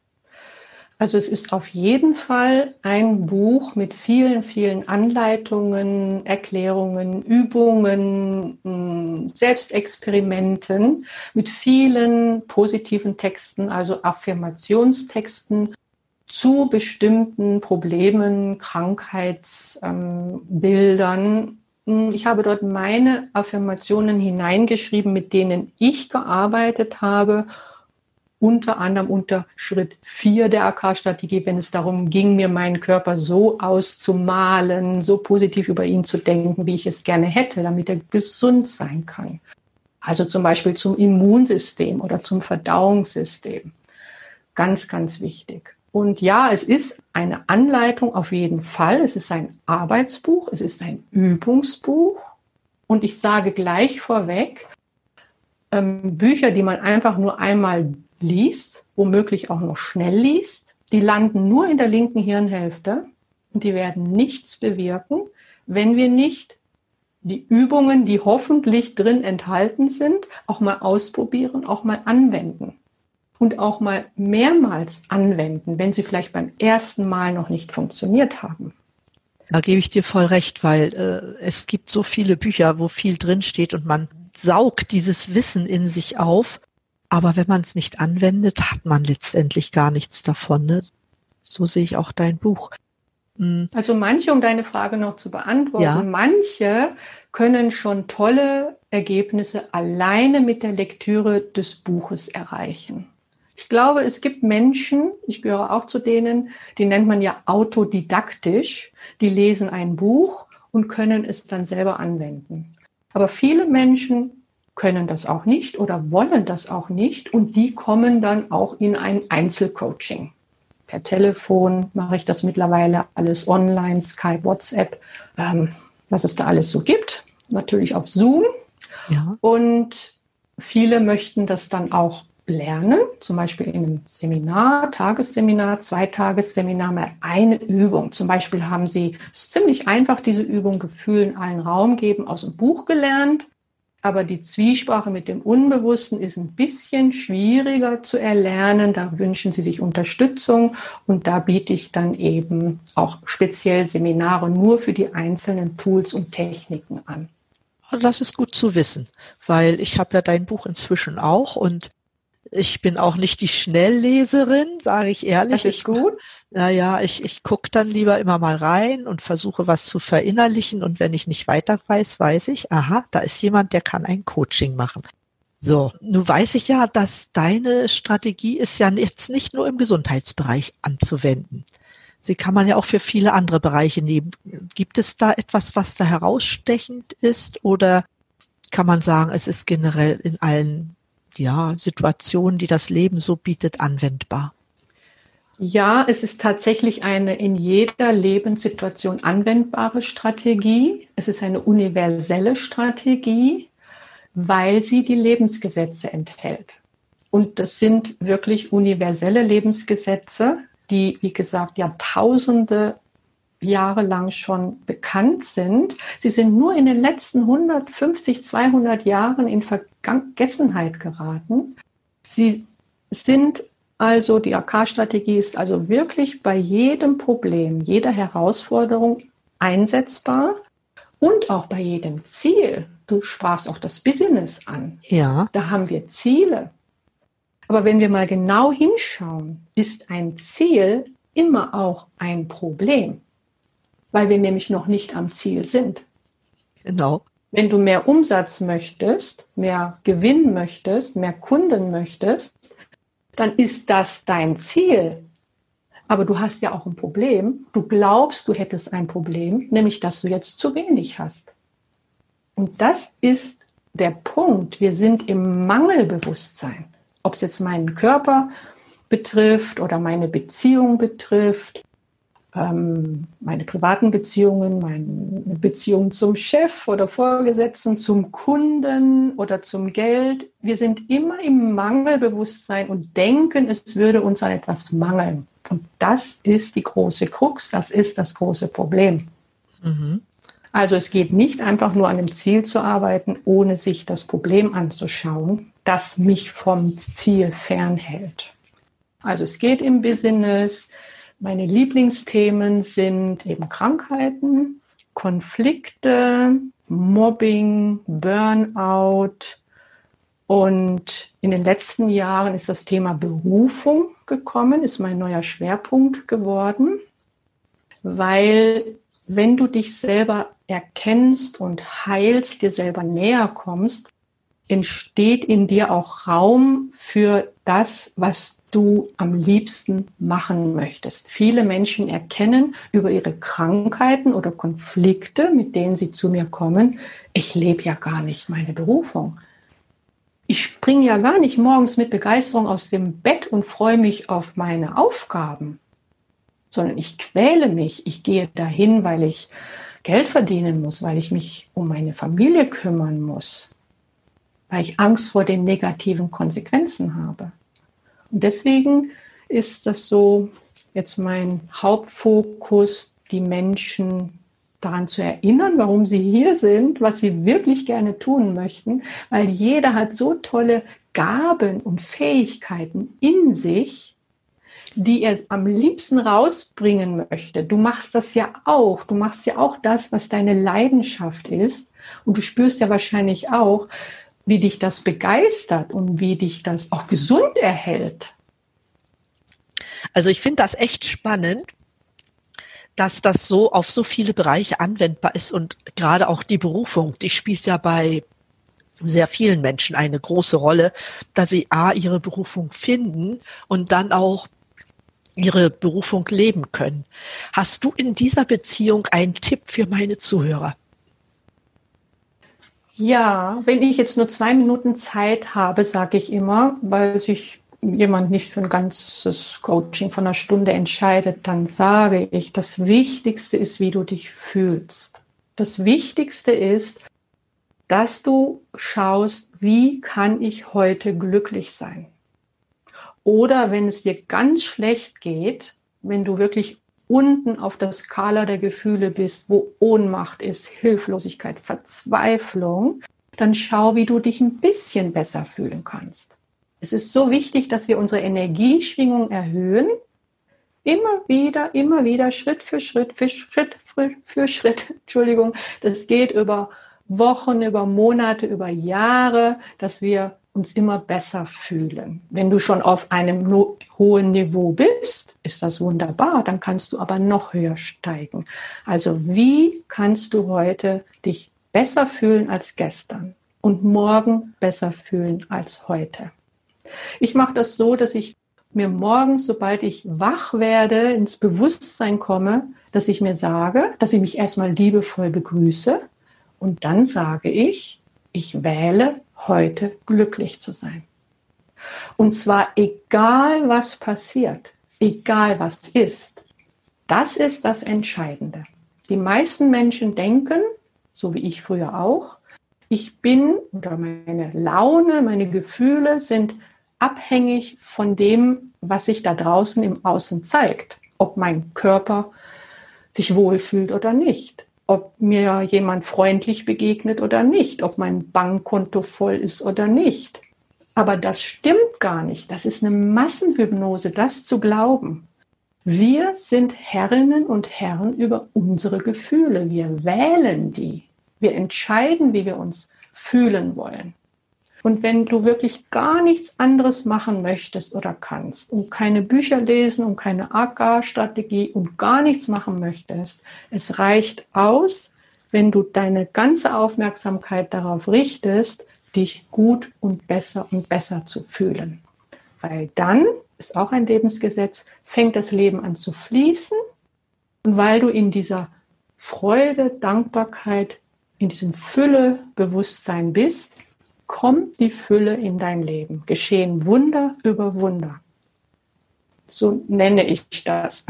Also es ist auf jeden Fall ein Buch mit vielen, vielen Anleitungen, Erklärungen, Übungen, hm, Selbstexperimenten, mit vielen positiven Texten, also Affirmationstexten zu bestimmten Problemen, Krankheitsbildern. Hm, ich habe dort meine Affirmationen hineingeschrieben, mit denen ich gearbeitet habe unter anderem unter Schritt 4 der AK-Strategie, wenn es darum ging, mir meinen Körper so auszumalen, so positiv über ihn zu denken, wie ich es gerne hätte, damit er gesund sein kann. Also zum Beispiel zum Immunsystem oder zum Verdauungssystem. Ganz, ganz wichtig. Und ja, es ist eine Anleitung auf jeden Fall. Es ist ein Arbeitsbuch, es ist ein Übungsbuch. Und ich sage gleich vorweg, ähm, Bücher, die man einfach nur einmal liest, womöglich auch noch schnell liest, die landen nur in der linken Hirnhälfte und die werden nichts bewirken, wenn wir nicht die Übungen, die hoffentlich drin enthalten sind, auch mal ausprobieren, auch mal anwenden. Und auch mal mehrmals anwenden, wenn sie vielleicht beim ersten Mal noch nicht funktioniert haben. Da gebe ich dir voll recht, weil äh, es gibt so viele Bücher, wo viel drinsteht und man saugt dieses Wissen in sich auf aber wenn man es nicht anwendet, hat man letztendlich gar nichts davon. Ne? So sehe ich auch dein Buch. Hm. Also manche, um deine Frage noch zu beantworten, ja. manche können schon tolle Ergebnisse alleine mit der Lektüre des Buches erreichen. Ich glaube, es gibt Menschen, ich gehöre auch zu denen, die nennt man ja autodidaktisch, die lesen ein Buch und können es dann selber anwenden. Aber viele Menschen können das auch nicht oder wollen das auch nicht und die kommen dann auch in ein Einzelcoaching. Per Telefon mache ich das mittlerweile alles online, Skype, WhatsApp, ähm, was es da alles so gibt. Natürlich auf Zoom. Ja. Und viele möchten das dann auch lernen, zum Beispiel in einem Seminar, Tagesseminar, Zweitagesseminar, mal eine Übung. Zum Beispiel haben sie, es ziemlich einfach, diese Übung Gefühl in allen Raum geben, aus dem Buch gelernt aber die Zwiesprache mit dem Unbewussten ist ein bisschen schwieriger zu erlernen. Da wünschen Sie sich Unterstützung und da biete ich dann eben auch speziell Seminare nur für die einzelnen Tools und Techniken an. Das ist gut zu wissen, weil ich habe ja dein Buch inzwischen auch und ich bin auch nicht die Schnellleserin, sage ich ehrlich. Das ist gut. Naja, ich, ich gucke dann lieber immer mal rein und versuche was zu verinnerlichen. Und wenn ich nicht weiter weiß, weiß ich, aha, da ist jemand, der kann ein Coaching machen. So, nun weiß ich ja, dass deine Strategie ist ja jetzt nicht nur im Gesundheitsbereich anzuwenden. Sie kann man ja auch für viele andere Bereiche nehmen. Gibt es da etwas, was da herausstechend ist oder kann man sagen, es ist generell in allen ja, Situationen, die das Leben so bietet, anwendbar? Ja, es ist tatsächlich eine in jeder Lebenssituation anwendbare Strategie. Es ist eine universelle Strategie, weil sie die Lebensgesetze enthält. Und das sind wirklich universelle Lebensgesetze, die, wie gesagt, Jahrtausende Jahre lang schon bekannt sind. Sie sind nur in den letzten 150, 200 Jahren in Vergessenheit geraten. Sie sind also die AK-Strategie ist also wirklich bei jedem Problem, jeder Herausforderung einsetzbar und auch bei jedem Ziel. Du sprachst auch das Business an. Ja. Da haben wir Ziele. Aber wenn wir mal genau hinschauen, ist ein Ziel immer auch ein Problem, weil wir nämlich noch nicht am Ziel sind. Genau. Wenn du mehr Umsatz möchtest, mehr Gewinn möchtest, mehr Kunden möchtest, dann ist das dein Ziel. Aber du hast ja auch ein Problem. Du glaubst, du hättest ein Problem, nämlich dass du jetzt zu wenig hast. Und das ist der Punkt. Wir sind im Mangelbewusstsein. Ob es jetzt meinen Körper betrifft oder meine Beziehung betrifft ähm, meine privaten Beziehungen, meine Beziehung zum Chef oder Vorgesetzten, zum Kunden oder zum Geld. Wir sind immer im Mangelbewusstsein und denken, es würde uns an etwas mangeln. Und das ist die große Krux, das ist das große Problem. Mhm. Also es geht nicht einfach nur an dem Ziel zu arbeiten, ohne sich das Problem anzuschauen, das mich vom Ziel fernhält. Also es geht im Business, meine Lieblingsthemen sind eben Krankheiten, Konflikte, Mobbing, Burnout. Und in den letzten Jahren ist das Thema Berufung gekommen, ist mein neuer Schwerpunkt geworden, weil wenn du dich selber erkennst und heilst, dir selber näher kommst, entsteht in dir auch Raum für das, was du am liebsten machen möchtest. Viele Menschen erkennen über ihre Krankheiten oder Konflikte, mit denen sie zu mir kommen, ich lebe ja gar nicht meine Berufung. Ich springe ja gar nicht morgens mit Begeisterung aus dem Bett und freue mich auf meine Aufgaben, sondern ich quäle mich. Ich gehe dahin, weil ich Geld verdienen muss, weil ich mich um meine Familie kümmern muss, weil ich Angst vor den negativen Konsequenzen habe. Und deswegen ist das so jetzt mein Hauptfokus, die Menschen daran zu erinnern, warum sie hier sind, was sie wirklich gerne tun möchten, weil jeder hat so tolle Gaben und Fähigkeiten in sich, die er am liebsten rausbringen möchte. Du machst das ja auch. Du machst ja auch das, was deine Leidenschaft ist. Und du spürst ja wahrscheinlich auch, wie dich das begeistert und wie dich das auch gesund erhält. Also ich finde das echt spannend, dass das so auf so viele Bereiche anwendbar ist und gerade auch die Berufung, die spielt ja bei sehr vielen Menschen eine große Rolle, dass sie A, ihre Berufung finden und dann auch ihre Berufung leben können. Hast du in dieser Beziehung einen Tipp für meine Zuhörer? Ja, wenn ich jetzt nur zwei Minuten Zeit habe, sage ich immer, weil sich jemand nicht für ein ganzes Coaching von einer Stunde entscheidet, dann sage ich, das Wichtigste ist, wie du dich fühlst. Das Wichtigste ist, dass du schaust, wie kann ich heute glücklich sein? Oder wenn es dir ganz schlecht geht, wenn du wirklich unten auf der Skala der Gefühle bist, wo Ohnmacht ist, Hilflosigkeit, Verzweiflung, dann schau, wie du dich ein bisschen besser fühlen kannst. Es ist so wichtig, dass wir unsere Energieschwingung erhöhen. Immer wieder, immer wieder, Schritt für Schritt, für Schritt für, für Schritt. Entschuldigung, das geht über Wochen, über Monate, über Jahre, dass wir uns immer besser fühlen. Wenn du schon auf einem no hohen Niveau bist, ist das wunderbar, dann kannst du aber noch höher steigen. Also wie kannst du heute dich besser fühlen als gestern und morgen besser fühlen als heute? Ich mache das so, dass ich mir morgens, sobald ich wach werde, ins Bewusstsein komme, dass ich mir sage, dass ich mich erstmal liebevoll begrüße und dann sage ich, ich wähle heute glücklich zu sein. Und zwar egal, was passiert, egal was ist. Das ist das Entscheidende. Die meisten Menschen denken, so wie ich früher auch, ich bin oder meine Laune, meine Gefühle sind abhängig von dem, was sich da draußen im Außen zeigt. Ob mein Körper sich wohlfühlt oder nicht. Ob mir jemand freundlich begegnet oder nicht. Ob mein Bankkonto voll ist oder nicht. Aber das stimmt gar nicht. Das ist eine Massenhypnose, das zu glauben. Wir sind Herrinnen und Herren über unsere Gefühle. Wir wählen die. Wir entscheiden, wie wir uns fühlen wollen. Und wenn du wirklich gar nichts anderes machen möchtest oder kannst und keine Bücher lesen und keine AK-Strategie und gar nichts machen möchtest, es reicht aus, wenn du deine ganze Aufmerksamkeit darauf richtest, dich gut und besser und besser zu fühlen. Weil dann ist auch ein Lebensgesetz, fängt das Leben an zu fließen. Und weil du in dieser Freude, Dankbarkeit, in diesem Fülle-Bewusstsein bist, kommt die Fülle in dein Leben. Geschehen Wunder über Wunder. So nenne ich das.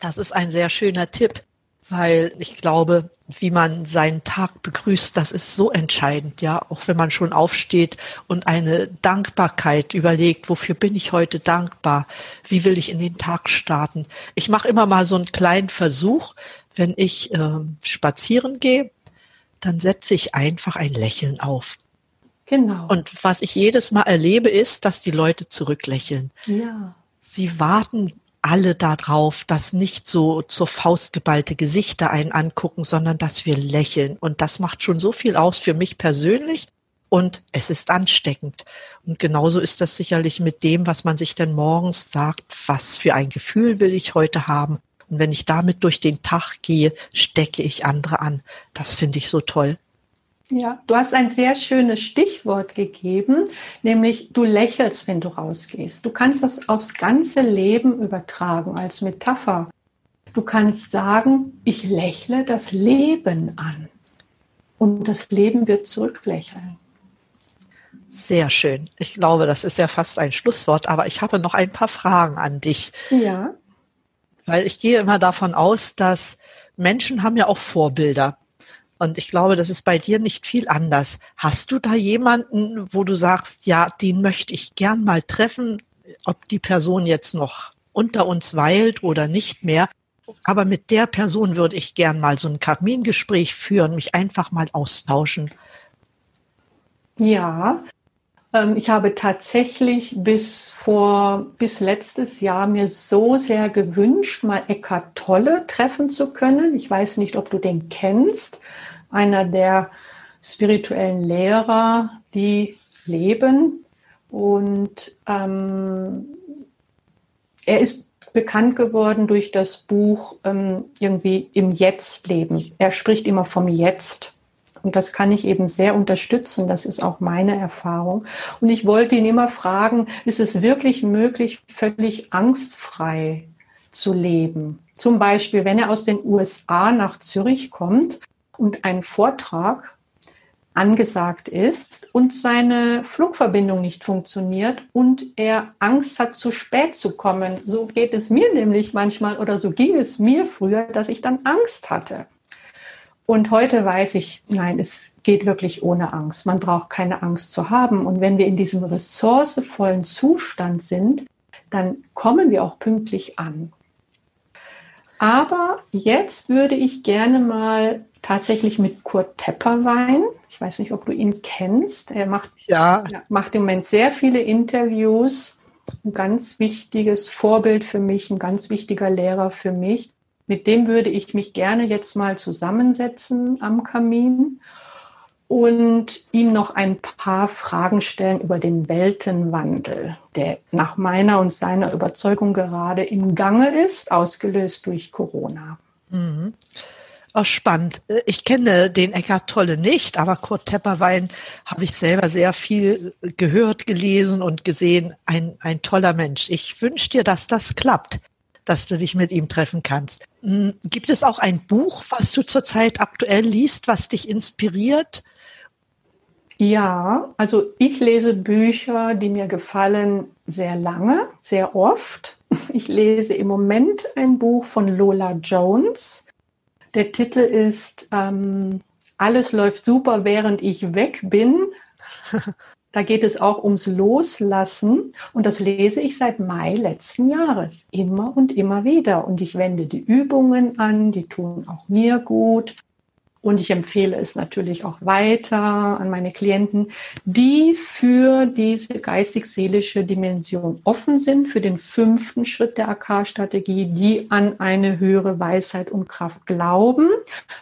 Das ist ein sehr schöner Tipp, weil ich glaube, wie man seinen Tag begrüßt, das ist so entscheidend, ja, auch wenn man schon aufsteht und eine Dankbarkeit überlegt, wofür bin ich heute dankbar? Wie will ich in den Tag starten? Ich mache immer mal so einen kleinen Versuch, wenn ich äh, spazieren gehe, dann setze ich einfach ein Lächeln auf. Genau. Und was ich jedes Mal erlebe, ist, dass die Leute zurücklächeln. Ja. Sie warten alle darauf, dass nicht so zur Faust geballte Gesichter einen angucken, sondern dass wir lächeln. Und das macht schon so viel aus für mich persönlich. Und es ist ansteckend. Und genauso ist das sicherlich mit dem, was man sich denn morgens sagt, was für ein Gefühl will ich heute haben. Und wenn ich damit durch den Tag gehe, stecke ich andere an. Das finde ich so toll. Ja, du hast ein sehr schönes Stichwort gegeben, nämlich du lächelst, wenn du rausgehst. Du kannst das aufs ganze Leben übertragen als Metapher. Du kannst sagen, ich lächle das Leben an und das Leben wird zurücklächeln. Sehr schön. Ich glaube, das ist ja fast ein Schlusswort, aber ich habe noch ein paar Fragen an dich. Ja. Weil ich gehe immer davon aus, dass Menschen haben ja auch Vorbilder. Und ich glaube, das ist bei dir nicht viel anders. Hast du da jemanden, wo du sagst, ja, den möchte ich gern mal treffen, ob die Person jetzt noch unter uns weilt oder nicht mehr? Aber mit der Person würde ich gern mal so ein Kamingespräch führen, mich einfach mal austauschen. Ja, ich habe tatsächlich bis vor, bis letztes Jahr mir so sehr gewünscht, mal Eckart Tolle treffen zu können. Ich weiß nicht, ob du den kennst. Einer der spirituellen Lehrer, die leben. Und ähm, er ist bekannt geworden durch das Buch ähm, irgendwie im Jetzt leben. Er spricht immer vom Jetzt. Und das kann ich eben sehr unterstützen. Das ist auch meine Erfahrung. Und ich wollte ihn immer fragen, ist es wirklich möglich, völlig angstfrei zu leben? Zum Beispiel, wenn er aus den USA nach Zürich kommt und ein Vortrag angesagt ist und seine Flugverbindung nicht funktioniert und er Angst hat, zu spät zu kommen. So geht es mir nämlich manchmal oder so ging es mir früher, dass ich dann Angst hatte. Und heute weiß ich, nein, es geht wirklich ohne Angst. Man braucht keine Angst zu haben. Und wenn wir in diesem ressourcevollen Zustand sind, dann kommen wir auch pünktlich an. Aber jetzt würde ich gerne mal tatsächlich mit Kurt Tepperwein, ich weiß nicht, ob du ihn kennst, er macht, ja. macht im Moment sehr viele Interviews, ein ganz wichtiges Vorbild für mich, ein ganz wichtiger Lehrer für mich. Mit dem würde ich mich gerne jetzt mal zusammensetzen am Kamin und ihm noch ein paar Fragen stellen über den Weltenwandel, der nach meiner und seiner Überzeugung gerade im Gange ist, ausgelöst durch Corona. Mhm. Oh, spannend. Ich kenne den Eckart Tolle nicht, aber Kurt Tepperwein habe ich selber sehr viel gehört, gelesen und gesehen. Ein, ein toller Mensch. Ich wünsche dir, dass das klappt dass du dich mit ihm treffen kannst. Hm, gibt es auch ein Buch, was du zurzeit aktuell liest, was dich inspiriert? Ja, also ich lese Bücher, die mir gefallen, sehr lange, sehr oft. Ich lese im Moment ein Buch von Lola Jones. Der Titel ist ähm, Alles läuft super, während ich weg bin. Da geht es auch ums Loslassen und das lese ich seit Mai letzten Jahres immer und immer wieder. Und ich wende die Übungen an, die tun auch mir gut. Und ich empfehle es natürlich auch weiter an meine Klienten, die für diese geistig-seelische Dimension offen sind, für den fünften Schritt der AK-Strategie, die an eine höhere Weisheit und Kraft glauben,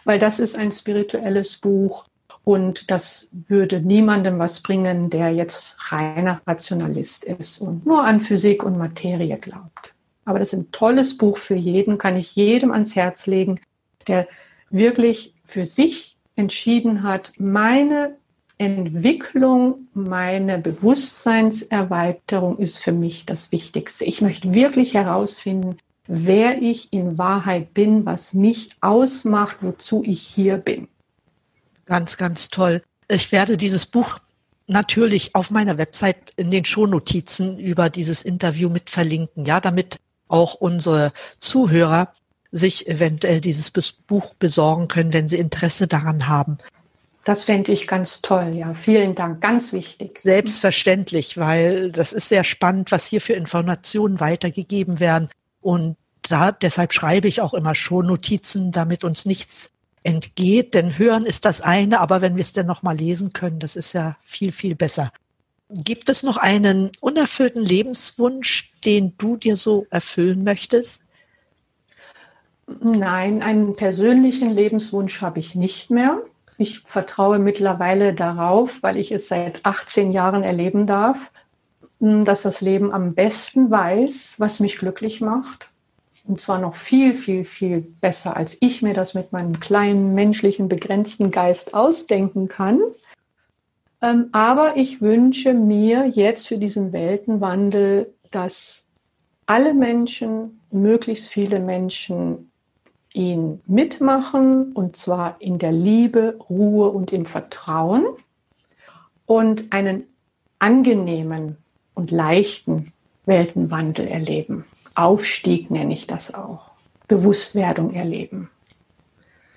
weil das ist ein spirituelles Buch und das würde niemandem was bringen, der jetzt reiner Rationalist ist und nur an Physik und Materie glaubt. Aber das ist ein tolles Buch für jeden, kann ich jedem ans Herz legen, der wirklich für sich entschieden hat, meine Entwicklung, meine Bewusstseinserweiterung ist für mich das Wichtigste. Ich möchte wirklich herausfinden, wer ich in Wahrheit bin, was mich ausmacht, wozu ich hier bin. Ganz, ganz toll. Ich werde dieses Buch natürlich auf meiner Website in den Shownotizen über dieses Interview mit verlinken, ja, damit auch unsere Zuhörer sich eventuell dieses Buch besorgen können, wenn sie Interesse daran haben. Das fände ich ganz toll, ja. Vielen Dank, ganz wichtig. Selbstverständlich, weil das ist sehr spannend, was hier für Informationen weitergegeben werden. Und da, deshalb schreibe ich auch immer Shownotizen, damit uns nichts entgeht. Denn hören ist das eine, aber wenn wir es denn nochmal lesen können, das ist ja viel, viel besser. Gibt es noch einen unerfüllten Lebenswunsch, den du dir so erfüllen möchtest? Nein, einen persönlichen Lebenswunsch habe ich nicht mehr. Ich vertraue mittlerweile darauf, weil ich es seit 18 Jahren erleben darf, dass das Leben am besten weiß, was mich glücklich macht und zwar noch viel, viel, viel besser, als ich mir das mit meinem kleinen, menschlichen, begrenzten Geist ausdenken kann. Ähm, aber ich wünsche mir jetzt für diesen Weltenwandel, dass alle Menschen, möglichst viele Menschen ihn mitmachen und zwar in der Liebe, Ruhe und im Vertrauen und einen angenehmen und leichten Weltenwandel erleben. Aufstieg nenne ich das auch. Bewusstwerdung erleben.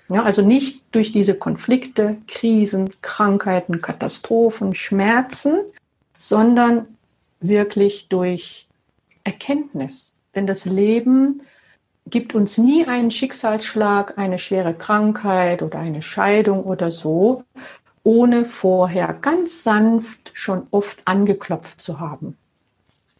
Ja, also nicht durch diese Konflikte, Krisen, Krankheiten, Katastrophen, Schmerzen, sondern wirklich durch Erkenntnis. Denn das Leben gibt uns nie einen Schicksalsschlag, eine schwere Krankheit oder eine Scheidung oder so, ohne vorher ganz sanft schon oft angeklopft zu haben.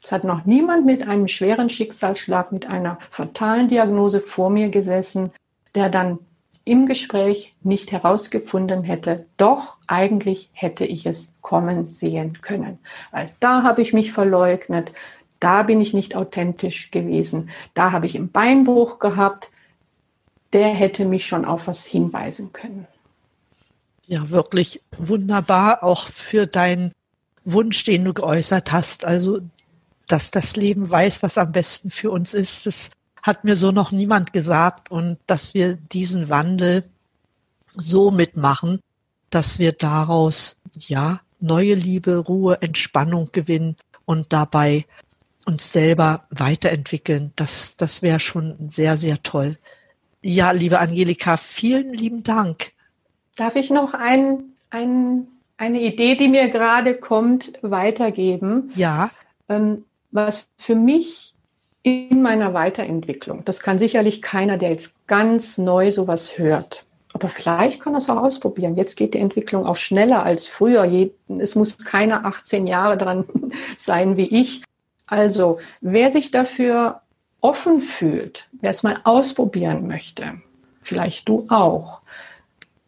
Es hat noch niemand mit einem schweren Schicksalsschlag, mit einer fatalen Diagnose vor mir gesessen, der dann im Gespräch nicht herausgefunden hätte, doch eigentlich hätte ich es kommen sehen können. Weil da habe ich mich verleugnet, da bin ich nicht authentisch gewesen, da habe ich einen Beinbruch gehabt, der hätte mich schon auf was hinweisen können. Ja, wirklich wunderbar, auch für deinen Wunsch, den du geäußert hast. Also dass das Leben weiß, was am besten für uns ist. Das hat mir so noch niemand gesagt und dass wir diesen Wandel so mitmachen, dass wir daraus ja neue Liebe, Ruhe, Entspannung gewinnen und dabei uns selber weiterentwickeln. Das, das wäre schon sehr, sehr toll. Ja, liebe Angelika, vielen lieben Dank. Darf ich noch ein, ein, eine Idee, die mir gerade kommt, weitergeben? Ja. Ähm, was für mich in meiner Weiterentwicklung, das kann sicherlich keiner, der jetzt ganz neu sowas hört, aber vielleicht kann das auch ausprobieren. Jetzt geht die Entwicklung auch schneller als früher. Es muss keiner 18 Jahre dran sein wie ich. Also, wer sich dafür offen fühlt, wer es mal ausprobieren möchte, vielleicht du auch,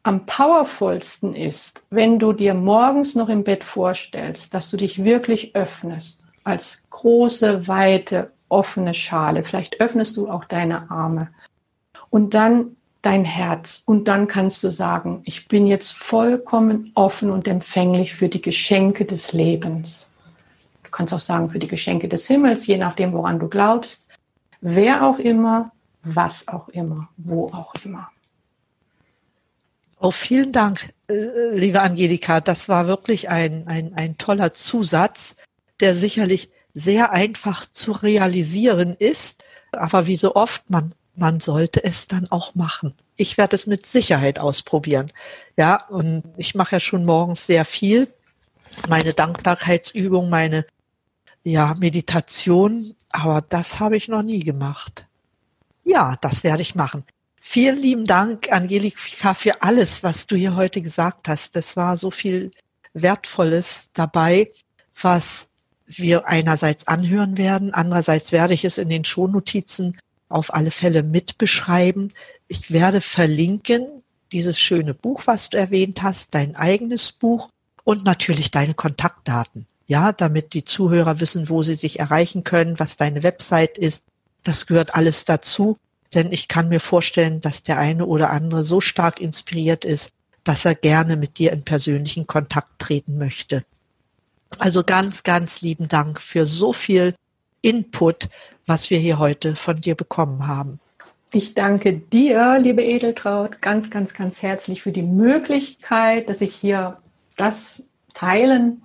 am powervollsten ist, wenn du dir morgens noch im Bett vorstellst, dass du dich wirklich öffnest als große, weite, offene Schale. Vielleicht öffnest du auch deine Arme und dann dein Herz und dann kannst du sagen, ich bin jetzt vollkommen offen und empfänglich für die Geschenke des Lebens. Du kannst auch sagen für die Geschenke des Himmels, je nachdem, woran du glaubst. Wer auch immer, was auch immer, wo auch immer. Oh, vielen Dank, äh, liebe Angelika. Das war wirklich ein, ein, ein toller Zusatz, der sicherlich sehr einfach zu realisieren ist. Aber wie so oft, man, man sollte es dann auch machen. Ich werde es mit Sicherheit ausprobieren. Ja, und ich mache ja schon morgens sehr viel. Meine Dankbarkeitsübung, meine ja, Meditation, aber das habe ich noch nie gemacht. Ja, das werde ich machen. Vielen lieben Dank, Angelika, für alles, was du hier heute gesagt hast. Es war so viel Wertvolles dabei, was wir einerseits anhören werden, andererseits werde ich es in den Shownotizen auf alle Fälle mitbeschreiben. Ich werde verlinken dieses schöne Buch, was du erwähnt hast, dein eigenes Buch und natürlich deine Kontaktdaten. Ja, damit die Zuhörer wissen, wo sie sich erreichen können, was deine Website ist. Das gehört alles dazu. Denn ich kann mir vorstellen, dass der eine oder andere so stark inspiriert ist, dass er gerne mit dir in persönlichen Kontakt treten möchte. Also ganz, ganz lieben Dank für so viel Input, was wir hier heute von dir bekommen haben. Ich danke dir, liebe Edeltraut, ganz, ganz, ganz herzlich für die Möglichkeit, dass ich hier das teilen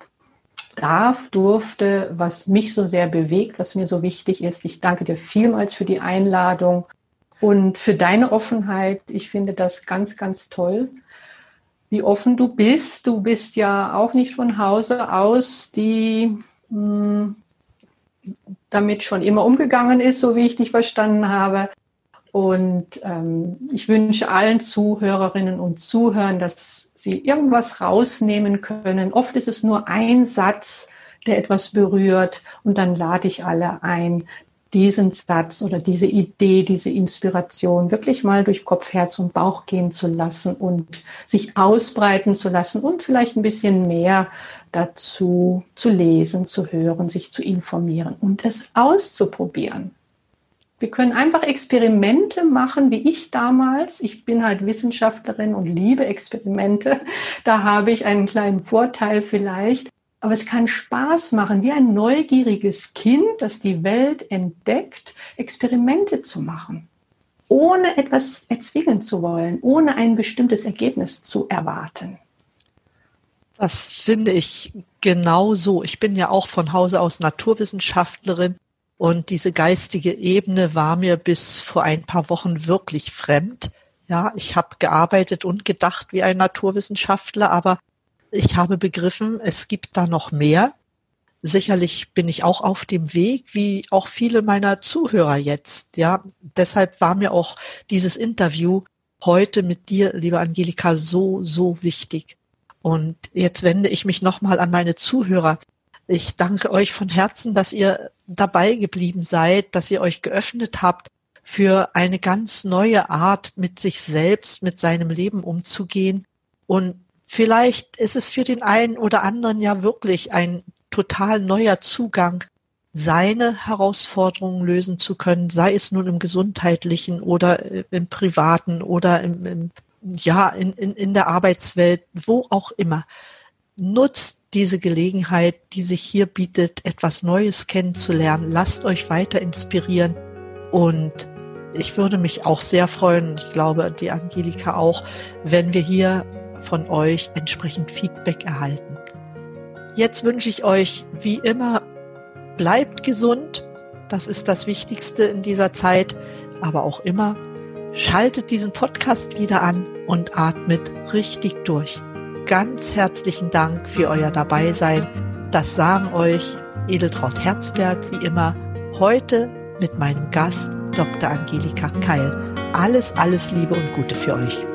darf, durfte, was mich so sehr bewegt, was mir so wichtig ist. Ich danke dir vielmals für die Einladung und für deine Offenheit. Ich finde das ganz, ganz toll, wie offen du bist. Du bist ja auch nicht von Hause aus, die hm, damit schon immer umgegangen ist, so wie ich dich verstanden habe. Und ähm, ich wünsche allen Zuhörerinnen und Zuhörern, dass sie irgendwas rausnehmen können. Oft ist es nur ein Satz, der etwas berührt. Und dann lade ich alle ein, diesen Satz oder diese Idee, diese Inspiration wirklich mal durch Kopf, Herz und Bauch gehen zu lassen und sich ausbreiten zu lassen und vielleicht ein bisschen mehr dazu zu lesen, zu hören, sich zu informieren und es auszuprobieren. Wir können einfach Experimente machen, wie ich damals. Ich bin halt Wissenschaftlerin und liebe Experimente. Da habe ich einen kleinen Vorteil vielleicht. Aber es kann Spaß machen, wie ein neugieriges Kind, das die Welt entdeckt, Experimente zu machen, ohne etwas erzwingen zu wollen, ohne ein bestimmtes Ergebnis zu erwarten. Das finde ich genau so. Ich bin ja auch von Hause aus Naturwissenschaftlerin und diese geistige Ebene war mir bis vor ein paar Wochen wirklich fremd. Ja, ich habe gearbeitet und gedacht wie ein Naturwissenschaftler, aber ich habe begriffen, es gibt da noch mehr. Sicherlich bin ich auch auf dem Weg, wie auch viele meiner Zuhörer jetzt. Ja, deshalb war mir auch dieses Interview heute mit dir, liebe Angelika, so, so wichtig. Und jetzt wende ich mich nochmal an meine Zuhörer. Ich danke euch von Herzen, dass ihr dabei geblieben seid, dass ihr euch geöffnet habt für eine ganz neue Art, mit sich selbst, mit seinem Leben umzugehen und Vielleicht ist es für den einen oder anderen ja wirklich ein total neuer Zugang, seine Herausforderungen lösen zu können, sei es nun im gesundheitlichen oder im privaten oder im, im ja, in, in, in der Arbeitswelt, wo auch immer. Nutzt diese Gelegenheit, die sich hier bietet, etwas Neues kennenzulernen. Lasst euch weiter inspirieren und ich würde mich auch sehr freuen, ich glaube die Angelika auch, wenn wir hier von euch entsprechend Feedback erhalten. Jetzt wünsche ich euch wie immer, bleibt gesund. Das ist das Wichtigste in dieser Zeit, aber auch immer. Schaltet diesen Podcast wieder an und atmet richtig durch. Ganz herzlichen Dank für euer Dabeisein. Das sagen euch Edeltraut Herzberg wie immer heute mit meinem Gast Dr. Angelika Keil. Alles, alles Liebe und Gute für euch.